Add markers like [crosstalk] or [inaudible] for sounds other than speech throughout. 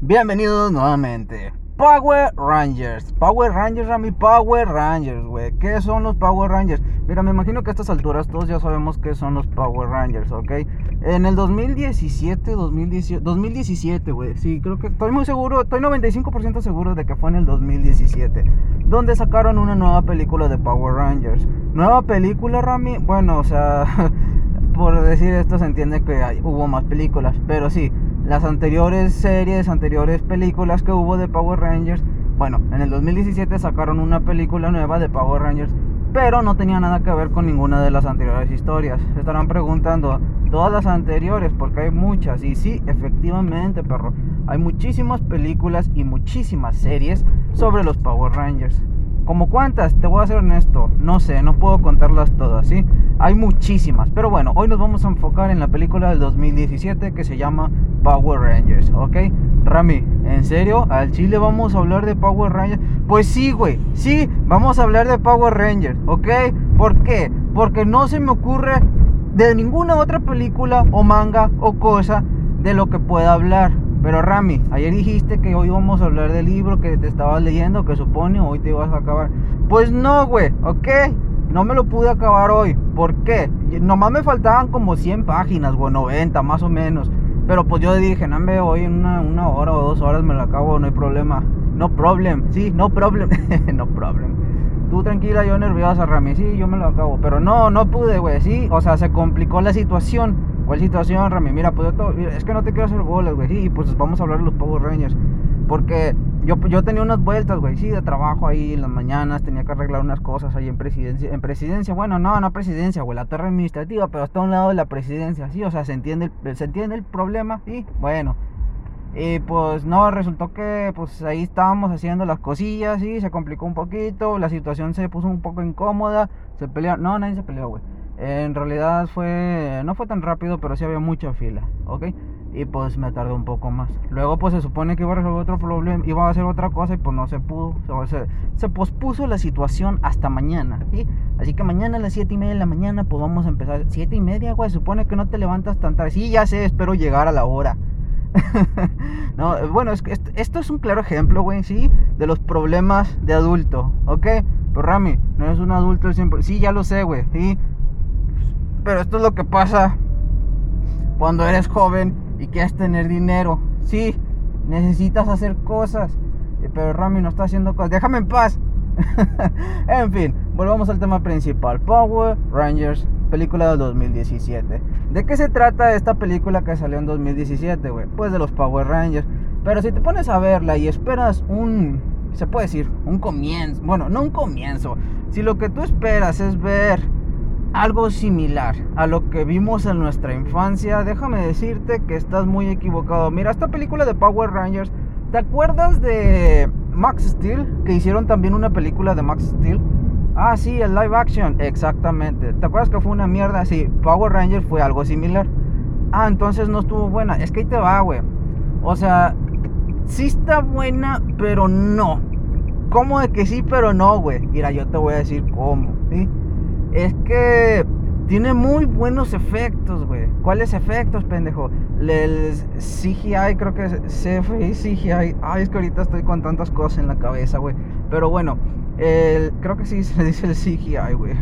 Bienvenidos nuevamente. Power Rangers. Power Rangers, Rami. Power Rangers, güey. ¿Qué son los Power Rangers? Mira, me imagino que a estas alturas todos ya sabemos qué son los Power Rangers, ¿ok? En el 2017, 2018, 2017, güey. Sí, creo que estoy muy seguro, estoy 95% seguro de que fue en el 2017. Donde sacaron una nueva película de Power Rangers. Nueva película, Rami. Bueno, o sea, [laughs] por decir esto se entiende que hubo más películas. Pero sí, las anteriores series, anteriores películas que hubo de Power Rangers, bueno, en el 2017 sacaron una película nueva de Power Rangers, pero no tenía nada que ver con ninguna de las anteriores historias. Estarán preguntando, todas las anteriores, porque hay muchas, y sí, efectivamente, perro, hay muchísimas películas y muchísimas series sobre los Power Rangers. ¿Como cuántas? Te voy a ser honesto. No sé, no puedo contarlas todas, ¿sí? Hay muchísimas. Pero bueno, hoy nos vamos a enfocar en la película del 2017 que se llama Power Rangers, ¿ok? Rami, ¿en serio? ¿Al Chile vamos a hablar de Power Rangers? Pues sí, güey. Sí, vamos a hablar de Power Rangers, ¿ok? ¿Por qué? Porque no se me ocurre de ninguna otra película o manga o cosa de lo que pueda hablar. Pero Rami, ayer dijiste que hoy vamos a hablar del libro que te estabas leyendo, que supone hoy te ibas a acabar. Pues no, güey, ¿ok? No me lo pude acabar hoy. ¿Por qué? Nomás me faltaban como 100 páginas, güey, 90 más o menos. Pero pues yo dije, no, me hoy en una, hora o dos horas me lo acabo, no hay problema. No problem, sí, no problem, [laughs] no problem. Tú tranquila, yo nerviosa, Rami, sí, yo me lo acabo. Pero no, no pude, güey, sí. O sea, se complicó la situación. ¿Cuál situación, Rami? Mira, pues yo es que no te quiero hacer bolas, güey. Sí, pues vamos a hablar de los Power Rangers. Porque yo, yo tenía unas vueltas, güey, sí, de trabajo ahí en las mañanas, tenía que arreglar unas cosas ahí en presidencia. En presidencia, bueno, no, no presidencia, güey, la torre administrativa, pero está a un lado de la presidencia, sí, o sea, se entiende el, se entiende el problema, sí, bueno. Y pues no, resultó que pues ahí estábamos haciendo las cosillas, sí, se complicó un poquito, la situación se puso un poco incómoda, se pelearon, no, nadie se peleó, güey. En realidad fue, no fue tan rápido, pero sí había mucha fila, ¿ok? Y pues me tardé un poco más. Luego pues se supone que iba a resolver otro problema, iba a hacer otra cosa y pues no se pudo. Se, se pospuso la situación hasta mañana, ¿sí? Así que mañana a las 7 y media de la mañana pues vamos a empezar. 7 y media, güey, se supone que no te levantas tan tarde. Sí, ya sé, espero llegar a la hora. [laughs] no, bueno, es que esto, es un claro ejemplo, güey, ¿sí? De los problemas de adulto, ¿ok? Pero Rami, no es un adulto siempre. Sí, ya lo sé, güey, ¿sí? Pero esto es lo que pasa cuando eres joven y quieres tener dinero. Sí, necesitas hacer cosas. Eh, pero Rami no está haciendo cosas. Déjame en paz. [laughs] en fin, volvamos al tema principal. Power Rangers, película del 2017. ¿De qué se trata esta película que salió en 2017, güey? Pues de los Power Rangers. Pero si te pones a verla y esperas un, se puede decir, un comienzo. Bueno, no un comienzo. Si lo que tú esperas es ver algo similar a lo que vimos en nuestra infancia, déjame decirte que estás muy equivocado. Mira, esta película de Power Rangers, ¿te acuerdas de Max Steel? Que hicieron también una película de Max Steel. Ah, sí, el live action, exactamente. ¿Te acuerdas que fue una mierda? Sí, Power Rangers fue algo similar. Ah, entonces no estuvo buena. Es que ahí te va, güey. O sea, sí está buena, pero no. ¿Cómo de que sí, pero no, güey? Mira, yo te voy a decir cómo, ¿sí? Es que tiene muy buenos efectos, güey. ¿Cuáles efectos, pendejo? El CGI, creo que es CFI, CGI. Ay, es que ahorita estoy con tantas cosas en la cabeza, güey. Pero bueno, el, creo que sí se dice el CGI, güey.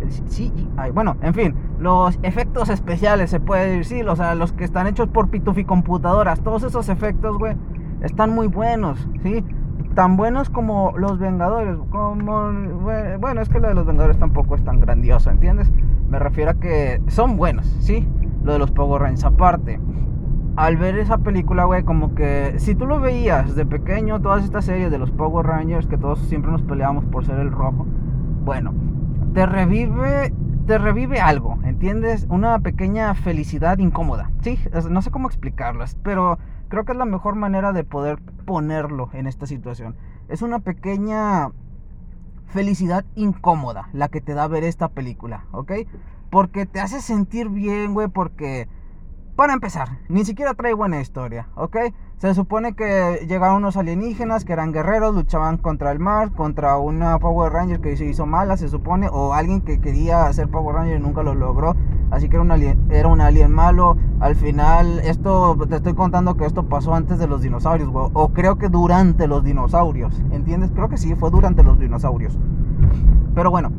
El CGI. Bueno, en fin, los efectos especiales, se puede decir, o sea, los que están hechos por Pitufi computadoras. Todos esos efectos, güey, están muy buenos, ¿sí? Tan buenos como los Vengadores. Como, bueno, es que lo de los Vengadores tampoco es tan grandioso, ¿entiendes? Me refiero a que son buenos, ¿sí? Lo de los Power Rangers aparte. Al ver esa película, güey, como que si tú lo veías de pequeño, todas estas series de los Power Rangers, que todos siempre nos peleábamos por ser el rojo, bueno, te revive, te revive algo, ¿entiendes? Una pequeña felicidad incómoda, ¿sí? No sé cómo explicarlas, pero Creo que es la mejor manera de poder ponerlo en esta situación. Es una pequeña felicidad incómoda la que te da ver esta película, ¿ok? Porque te hace sentir bien, güey, porque... Para empezar, ni siquiera trae buena historia, ¿ok? Se supone que llegaron unos alienígenas que eran guerreros, luchaban contra el mar, contra una Power Ranger que se hizo mala, se supone, o alguien que quería hacer Power Ranger y nunca lo logró. así que era un alien, era un alien malo. Al final, esto te estoy contando que esto pasó antes de los dinosaurios, güey, o creo que durante los dinosaurios, ¿entiendes? Creo que sí, fue durante los dinosaurios. Pero bueno,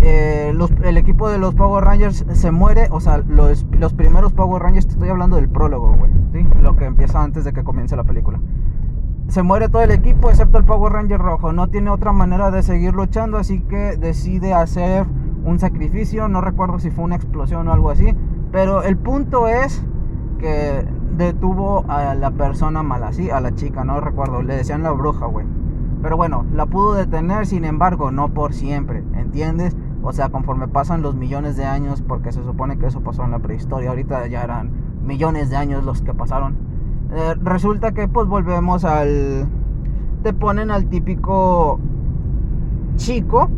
eh, el equipo de los Power Rangers se muere, o sea, los, los primeros Power Rangers, te estoy hablando del prólogo, güey, Lo que empieza antes de que comience la película se muere todo el equipo excepto el Power Ranger rojo. No tiene otra manera de seguir luchando, así que decide hacer un sacrificio. No recuerdo si fue una explosión o algo así. Pero el punto es que detuvo a la persona mala, sí, a la chica, no recuerdo. Le decían la bruja, güey. Pero bueno, la pudo detener, sin embargo, no por siempre, ¿entiendes? O sea, conforme pasan los millones de años, porque se supone que eso pasó en la prehistoria, ahorita ya eran millones de años los que pasaron eh, resulta que pues volvemos al... Te ponen al típico chico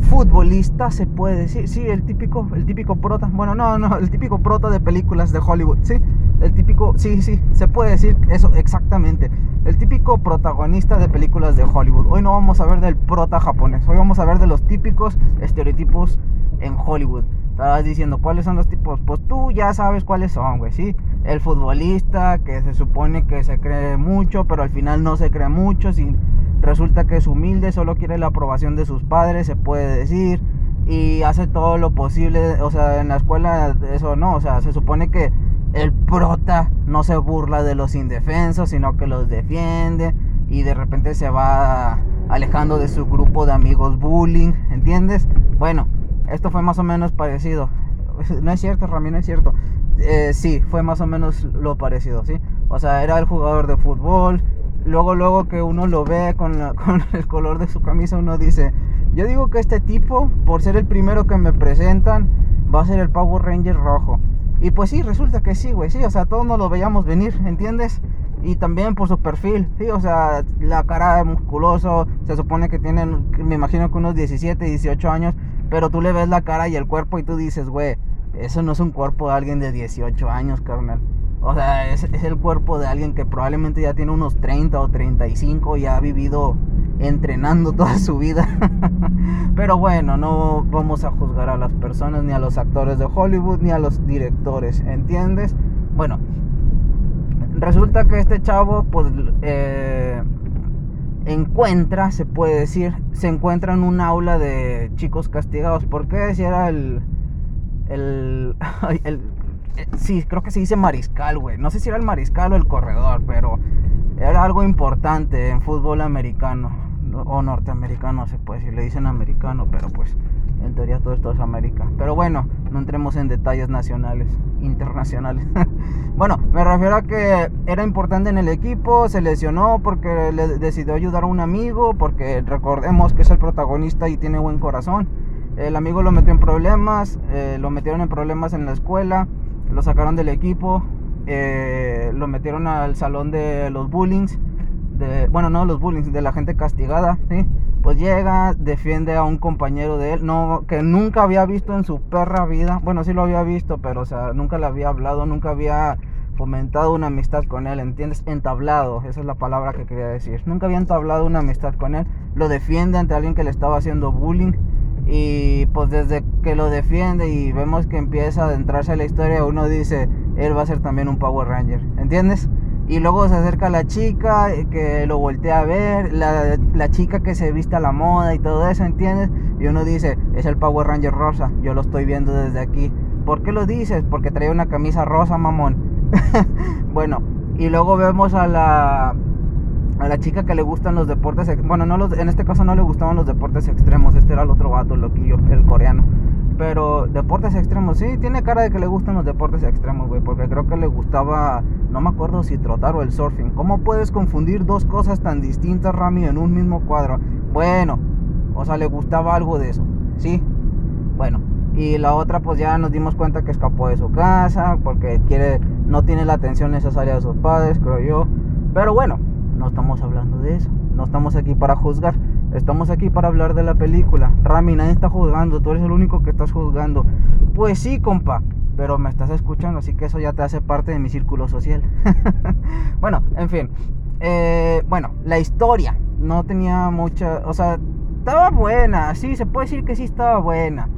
futbolista, se puede decir. Sí, el típico, el típico prota. Bueno, no, no, el típico prota de películas de Hollywood. Sí, el típico, sí, sí, se puede decir eso exactamente. El típico protagonista de películas de Hollywood. Hoy no vamos a ver del prota japonés. Hoy vamos a ver de los típicos estereotipos en Hollywood. Estabas diciendo cuáles son los tipos. Pues tú ya sabes cuáles son, güey, sí el futbolista que se supone que se cree mucho, pero al final no se cree mucho, si resulta que es humilde, solo quiere la aprobación de sus padres, se puede decir, y hace todo lo posible, o sea, en la escuela eso no, o sea, se supone que el prota no se burla de los indefensos, sino que los defiende y de repente se va alejando de su grupo de amigos bullying, ¿entiendes? Bueno, esto fue más o menos parecido. [laughs] No es cierto, Rami, es cierto. Eh, sí, fue más o menos lo parecido, ¿sí? O sea, era el jugador de fútbol. Luego, luego que uno lo ve con, [laughs] con el color de su camisa, uno dice, yo digo que este tipo, por ser el primero que me presentan, va a ser el Power Ranger rojo. Y pues sí, resulta que sí, güey, sí, o sea, todos nos lo veíamos venir, ¿entiendes? Y también por su perfil, sí, o sea, la cara musculoso, se supone que tienen, me imagino que unos 17, 18 años, pero tú le ves la cara y el cuerpo y tú dices, güey, eso no es un cuerpo de alguien de 18 años, carnal. O sea, es, el cuerpo de alguien que probablemente ya tiene unos 30 o 35 y ha vivido entrenando [laughs] toda su vida. Pero bueno, no vamos a juzgar a las personas, ni a los actores de Hollywood, ni a los directores, ¿entiendes? Bueno, resulta que este chavo, pues, eh, encuentra, se puede decir, se encuentra en un aula de chicos castigados. ¿Por qué? Si era el el, [laughs] el, eh, sí, creo que se dice mariscal, güey. No sé si era el mariscal o el corredor, pero era algo importante en fútbol americano o norteamericano, se puede decir. Le dicen americano, pero pues en teoría todo esto es América. Pero bueno, no entremos en detalles nacionales, internacionales. [laughs] bueno, me refiero a que era importante en el equipo, se lesionó porque le decidió ayudar a un amigo, porque recordemos que es el protagonista y tiene buen corazón. El amigo lo metió en problemas, eh, lo metieron en problemas en la escuela, lo sacaron del equipo, eh, lo metieron al salón de los bullings, bueno, no los bullings, de la gente castigada, ¿sí? Pues llega, defiende a un compañero de él, no, que nunca había visto en su perra vida, bueno, sí lo había visto, pero o sea, nunca le había hablado, nunca había fomentado una amistad con él, ¿entiendes? Entablado, esa es la palabra que quería decir. Nunca había entablado una amistad con él, lo defiende ante alguien que le estaba haciendo bullying y pues desde que lo defiende y vemos que empieza a adentrarse a la historia, uno dice, él va a ser también un Power Ranger, ¿entiendes? Y luego se acerca la chica eh, que lo voltea a ver, la, la chica que se vista a la moda y todo eso, ¿entiendes? Y uno dice, es el Power Ranger rosa, yo lo estoy viendo desde aquí. ¿Por qué lo dices? Porque trae una camisa rosa, mamón. [laughs] bueno, y luego vemos a la a la chica que le gustan los deportes, bueno, no los, en este caso no le gustaban los deportes extremos, este era el otro vato, loquillo, el coreano. Pero deportes extremos, sí, tiene cara de que le gustan los deportes extremos, güey, porque creo que le gustaba, no me acuerdo si trotar o el surfing. ¿Cómo puedes confundir dos cosas tan distintas, Rami, en un mismo cuadro? Bueno, o sea, le gustaba algo de eso, sí. Bueno, y la otra pues ya nos dimos cuenta que escapó de su casa porque quiere no tiene la atención necesaria de sus padres, creo yo. Pero bueno, no estamos hablando de eso. No estamos aquí para juzgar. Estamos aquí para hablar de la película. Rami, nadie está juzgando. Tú eres el único que estás juzgando. Pues sí, compa. Pero me estás escuchando, así que eso ya te hace parte de mi círculo social. [laughs] bueno, en fin. Eh, bueno, la historia no tenía mucha. O sea, estaba buena. Sí, se puede decir que sí estaba buena.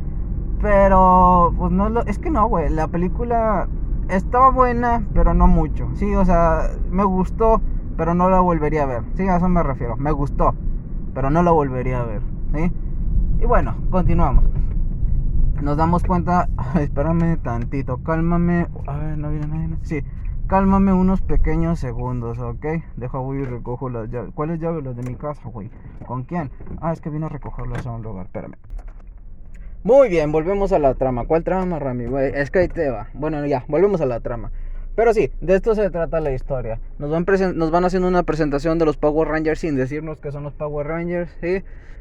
Pero, pues no. Es que no, güey. La película estaba buena, pero no mucho. Sí, o sea, me gustó, pero no la volvería a ver. Sí, a eso me refiero. Me gustó, pero no la volvería a ver. ¿Sí? Y bueno, continuamos. Nos damos cuenta. espérame tantito, cálmame. A ver, no viene nadie. Sí, cálmame unos pequeños segundos, ¿ok? Deja, voy y recojo las llaves. ¿Cuáles llaves? Las de mi casa, güey. ¿Con quién? Ah, es que vino a recogerlas a un lugar. Espérame. Muy bien, volvemos a la trama. ¿Cuál trama, Rami? Es que ahí te va. Bueno, ya, volvemos a la trama. Pero sí, de esto se trata la historia. Nos van, nos van haciendo una presentación de los Power Rangers sin decirnos que son los Power Rangers.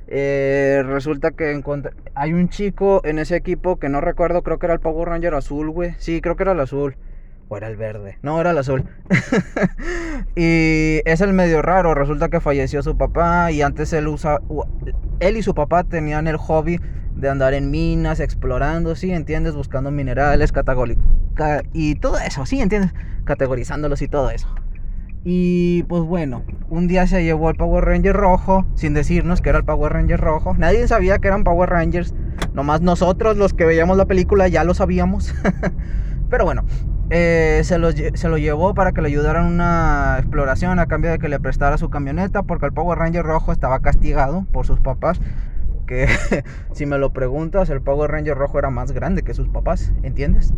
Eh, resulta que hay un chico en ese equipo que no recuerdo, creo que era el Power Ranger azul, güey. Sí, creo que era el azul. O era el verde. No, era el azul. [laughs] y es el medio raro. Resulta que falleció su papá y antes él usa... Él y su papá tenían el hobby de andar en minas, explorando, ¿sí? ¿Entiendes? Buscando minerales, y todo eso, ¿sí? ¿Entiendes? Categorizándolos y todo eso. Y pues bueno, un día se llevó al Power Ranger rojo, sin decirnos que era el Power Ranger rojo. Nadie sabía que eran Power Rangers, nomás nosotros los que veíamos la película ya lo sabíamos. [laughs] Pero bueno, eh, se, lo, se, lo, llevó para que le ayudaran una exploración a cambio de que le prestara su camioneta, porque el Power Ranger rojo estaba castigado por sus papás que [laughs] si me lo preguntas, el Power Ranger rojo era más grande que sus papás, ¿entiendes?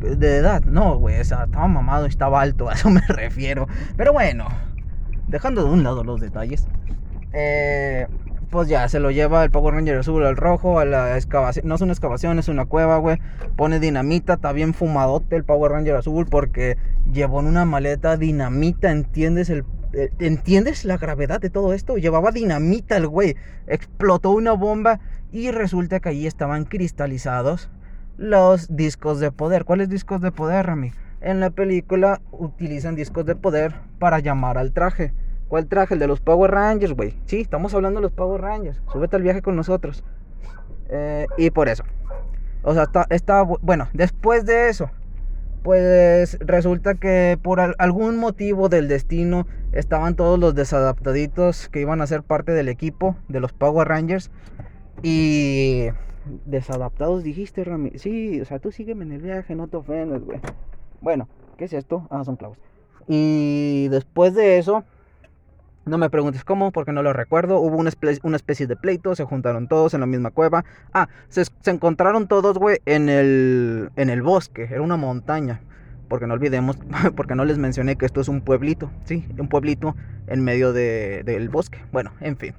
De edad, no, güey, estaba mamado y estaba alto, [laughs] a eso me refiero. Pero bueno, dejando de un lado los detalles, eh, pues ya se lo lleva el Power Ranger azul al rojo, a la excavación. No es una excavación, es una cueva, güey. Pone dinamita, está bien fumadote el Power Ranger azul porque llevó en una maleta dinamita, ¿entiendes? El ¿Entiendes la gravedad de todo esto? Llevaba dinamita el güey. Explotó una bomba y resulta que allí estaban cristalizados los discos de poder. ¿Cuáles discos de poder, Rami? En la película utilizan discos de poder para llamar al traje. ¿Cuál traje? El de los Power Rangers, güey. Sí, estamos hablando de los Power Rangers. Súbete al viaje con nosotros. Eh, y por eso. O sea, está, bueno, después de eso, pues resulta que por algún motivo del destino estaban todos los desadaptaditos que iban a ser parte del equipo de los Power Rangers. Y desadaptados dijiste, Rami. Sí, o sea, tú sígueme en el viaje, no te ofendes, güey. Bueno, ¿qué es esto? Ah, son clavos. Y después de eso, no me preguntes cómo, porque no lo recuerdo. Hubo una, especie de pleito, se juntaron todos en la misma cueva. Ah, se, encontraron todos, güey, en el, en el bosque. Era una montaña. Porque no olvidemos, [laughs] porque no les mencioné que esto es un pueblito, ¿sí? Un pueblito en medio del bosque. Bueno, en fin.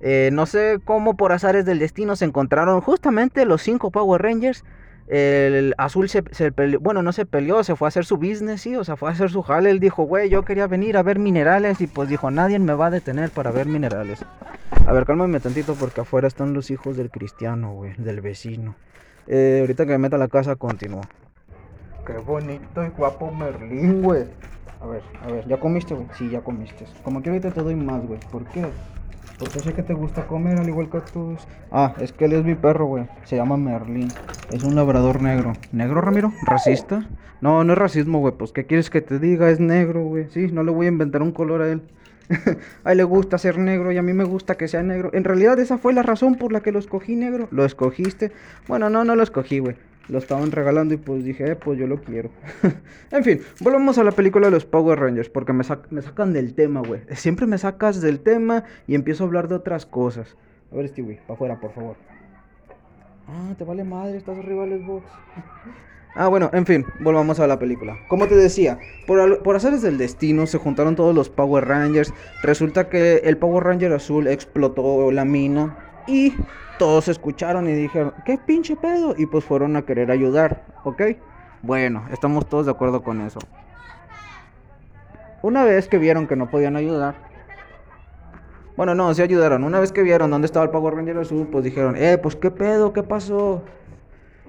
Eh, no sé cómo por azares del destino se encontraron justamente los cinco Power Rangers el azul se, peleó, bueno, no se peleó, se fue a hacer su business, sí, o sea, fue a hacer su jale. Él dijo, güey, yo quería venir a ver minerales y pues dijo, nadie me va a detener para ver minerales. A ver, cálmame tantito porque afuera están los hijos del cristiano, güey, del vecino. Eh, ahorita que me meta a la casa, continúo. Qué bonito y guapo Merlín, güey. A ver, a ver, ¿ya comiste, güey? Sí, ya comiste. Como que ahorita te doy más, güey. ¿Por qué? Porque sé que te gusta comer al igual que todos. Ah, es que él es mi perro, güey. Se llama Merlin. Es un labrador negro. ¿Negro, Ramiro? ¿Racista? No, no es racismo, güey. Pues, ¿qué quieres que te diga? Es negro, güey. Sí, no le voy a inventar un color a él. [laughs] a él le gusta ser negro y a mí me gusta que sea negro. En realidad, esa fue la razón por la que lo escogí negro. ¿Lo escogiste? Bueno, no, no lo escogí, güey lo estaban regalando y pues dije, eh, pues yo lo quiero. [laughs] en fin, volvamos a la película de los Power Rangers, porque me, me sacan del tema, güey. Siempre me sacas del tema y empiezo a hablar de otras cosas. A ver, Stewie, para afuera, por favor. Ah, te vale madre, estás arriba del Xbox. [laughs] ah, bueno, en fin, volvamos a la película. Como te decía, por, por haceres del destino se juntaron todos los Power Rangers. Resulta que el Power Ranger azul explotó la mina y todos escucharon y dijeron, ¿qué pinche pedo? Y pues fueron a querer ayudar, ¿ok? Bueno, estamos todos de acuerdo con eso. Una vez que vieron que no podían ayudar, bueno, no, sí ayudaron. Una vez que vieron dónde estaba el Power Ranger azul, pues dijeron, eh, pues qué pedo, qué pasó.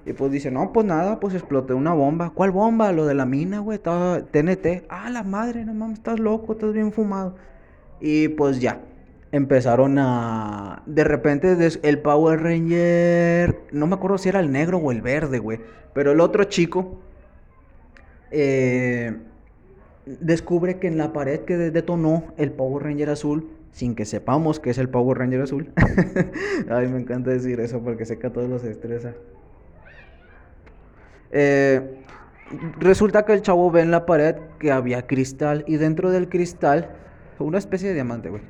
Y pues dice, no, pues nada, pues exploté una bomba. ¿Cuál bomba? Lo de la mina, güey, estaba TNT. Ah, la madre, no mames, estás loco, estás bien fumado. Y pues ya, empezaron a... De repente el Power Ranger... No me acuerdo si era el negro o el verde, güey. Pero el otro chico... Eh, descubre que en la pared que detonó el Power Ranger azul sin que sepamos que es el Power Ranger azul. [laughs] Ay, me encanta decir eso porque sé que a todos los estresa. Eh, resulta que el chavo ve en la pared que había cristal y dentro del cristal, una especie de diamante, güey.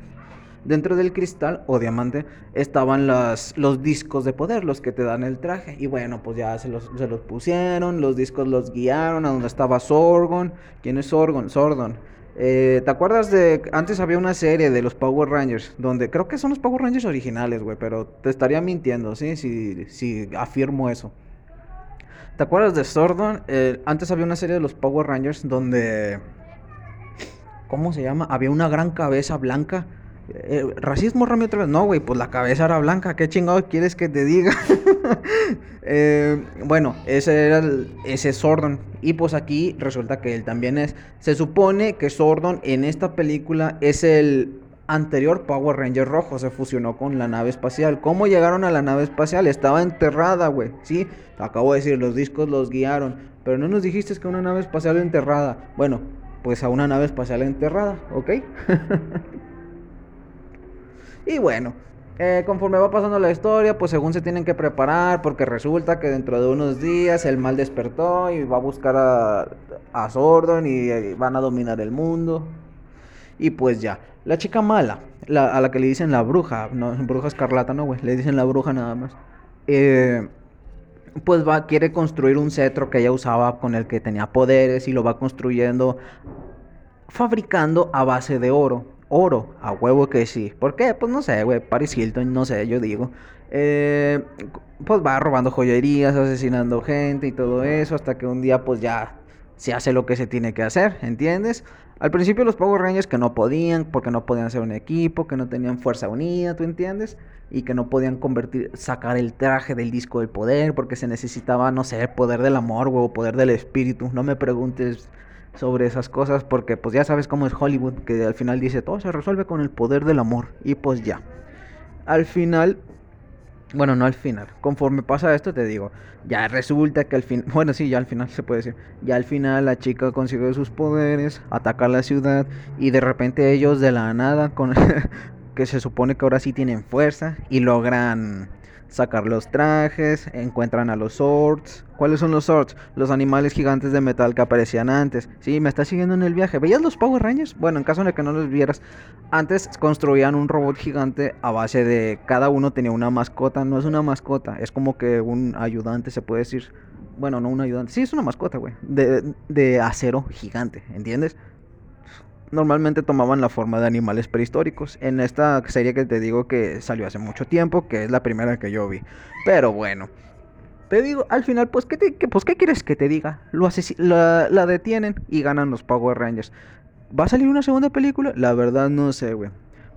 Dentro del cristal o diamante estaban las, los discos de poder, los que te dan el traje. Y bueno, pues ya se los, se los pusieron, los discos los guiaron a donde estaba Sorgon. ¿Quién es Sorgon? Sordon. Eh, ¿Te acuerdas de antes había una serie de los Power Rangers donde creo que son los Power Rangers originales, güey, pero te estaría mintiendo, ¿sí? Si, afirmo eso. ¿Te acuerdas de Sordon? Eh, antes había una serie de los Power Rangers donde ¿cómo se llama? Había una gran cabeza blanca eh, ¿Racismo, Rami, otra vez? No, güey, pues la cabeza era blanca. ¿Qué chingado quieres que te diga? [laughs] Eh, bueno, ese era el, ese Sordon. Y pues aquí resulta que él también es. Se supone que Sordon en esta película es el anterior Power Ranger rojo. Se fusionó con la nave espacial. ¿Cómo llegaron a la nave espacial? Estaba enterrada, güey. Sí, acabo de decir, los discos los guiaron. Pero no nos dijiste que una nave espacial enterrada. Bueno, pues a una nave espacial enterrada, ¿ok? [laughs] Y bueno, eh, conforme va pasando la historia, pues según se tienen que preparar, porque resulta que dentro de unos días el mal despertó y va a buscar a, a Sordon y, eh, van a dominar el mundo. Y pues ya, la chica mala, a la que le dicen la bruja, no, bruja escarlata, no, güey, le dicen la bruja nada más. Eh, pues va, quiere construir un cetro que ella usaba con el que tenía poderes y lo va construyendo, fabricando a base de oro oro, a huevo que sí. ¿Por qué? Pues no sé, güey, Paris Hilton, no sé, yo digo. Eh, pues va robando joyerías, asesinando gente y todo eso, hasta que un día pues ya se hace lo que se tiene que hacer, ¿entiendes? Al principio los Power Rangers que no podían, porque no podían ser un equipo, que no tenían fuerza unida, ¿tú entiendes? Y que no podían convertir, sacar el traje del disco del poder, porque se necesitaba, no sé, poder del amor, o poder del espíritu. No me preguntes sobre esas cosas porque pues ya sabes cómo es Hollywood, que al final dice todo se resuelve con el poder del amor y pues ya. Al final, bueno, no al final, conforme pasa esto te digo, ya resulta que al fin, [laughs] bueno sí, ya al final se puede decir, ya al final la chica consigue sus poderes, ataca la ciudad y de repente ellos de la nada, con [laughs] que se supone que ahora sí tienen fuerza y logran sacar los trajes, encuentran a los swords. ¿Cuáles son los swords? Los animales gigantes de metal que aparecían antes. Sí, me está siguiendo en el viaje. ¿Veías los Power Rangers? Bueno, en caso de que no los vieras, antes construían un robot gigante a base de cada uno tenía una mascota. No es una mascota, es como que un ayudante, se puede decir. Bueno, no un ayudante. Sí, es una mascota, güey. De, de acero gigante, ¿entiendes? Normalmente tomaban la forma de animales prehistóricos. En esta serie que te digo que salió hace mucho tiempo, que es la primera que yo vi. Pero bueno, te digo, al final, pues, ¿qué, pues, ¿qué quieres que te diga? Lo la, la detienen y ganan los Power Rangers. ¿Va a salir una segunda película? La verdad no sé, güey.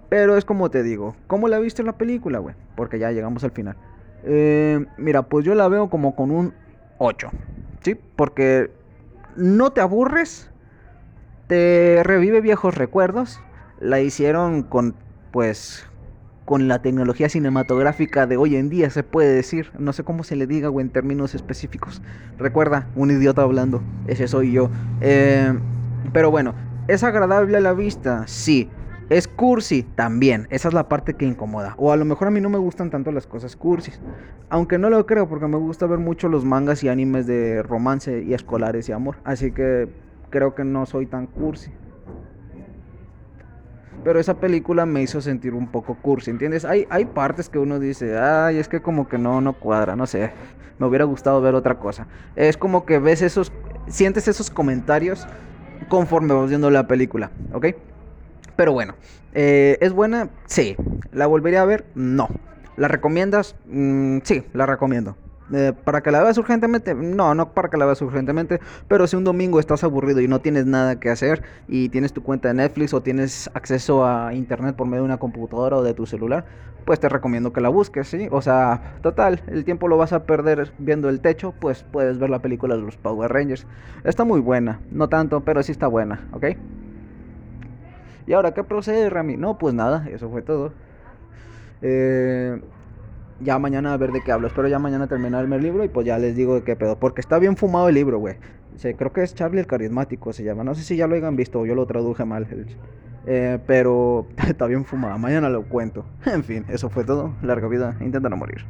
Pero es como te digo, ¿cómo la viste la película, güey? Porque ya llegamos al final. Eh, mira, pues yo la veo como con un 8. ¿Sí? Porque no te aburres te revive viejos recuerdos. La hicieron con, pues, con la tecnología cinematográfica de hoy en día, se puede decir. No sé cómo se le diga, o en términos específicos. Recuerda, un idiota hablando. Ese soy yo. Eh, pero bueno, ¿es agradable a la vista? Sí. ¿Es cursi? También. Esa es la parte que incomoda. O a lo mejor a mí no me gustan tanto las cosas cursis. Aunque no lo creo porque me gusta ver mucho los mangas y animes de romance y escolares y amor. Así que creo que no soy tan cursi. Pero esa película me hizo sentir un poco cursi, ¿entiendes? Hay, hay partes que uno dice, ay, es que como que no, no cuadra, no sé. Me hubiera gustado ver otra cosa. Es como que ves esos, sientes esos comentarios conforme vas viendo la película, ¿ok? Pero bueno, eh, ¿es buena? Sí. ¿La volvería a ver? No. ¿La recomiendas? Mm, sí, la recomiendo. Eh, para que la veas urgentemente, no, no para que la veas urgentemente, pero si un domingo estás aburrido y no tienes nada que hacer y tienes tu cuenta de Netflix o tienes acceso a internet por medio de una computadora o de tu celular, pues te recomiendo que la busques, ¿sí? O sea, total, el tiempo lo vas a perder viendo el techo, pues puedes ver la película de los Power Rangers. Está muy buena, no tanto, pero sí está buena, ¿ok? Y ahora, ¿qué procede, Rami? No, pues nada, eso fue todo. Eh, ya mañana a ver de qué hablo. Espero ya mañana terminarme el libro y pues ya les digo de qué pedo. Porque está bien fumado el libro, güey. Creo que es Charlie el carismático, se llama. No sé si ya lo hayan visto o yo lo traduje mal. [laughs] Eh, pero [laughs] está bien fumada. Mañana lo cuento. [laughs] En fin, eso fue todo. Larga vida. Intenta no morir.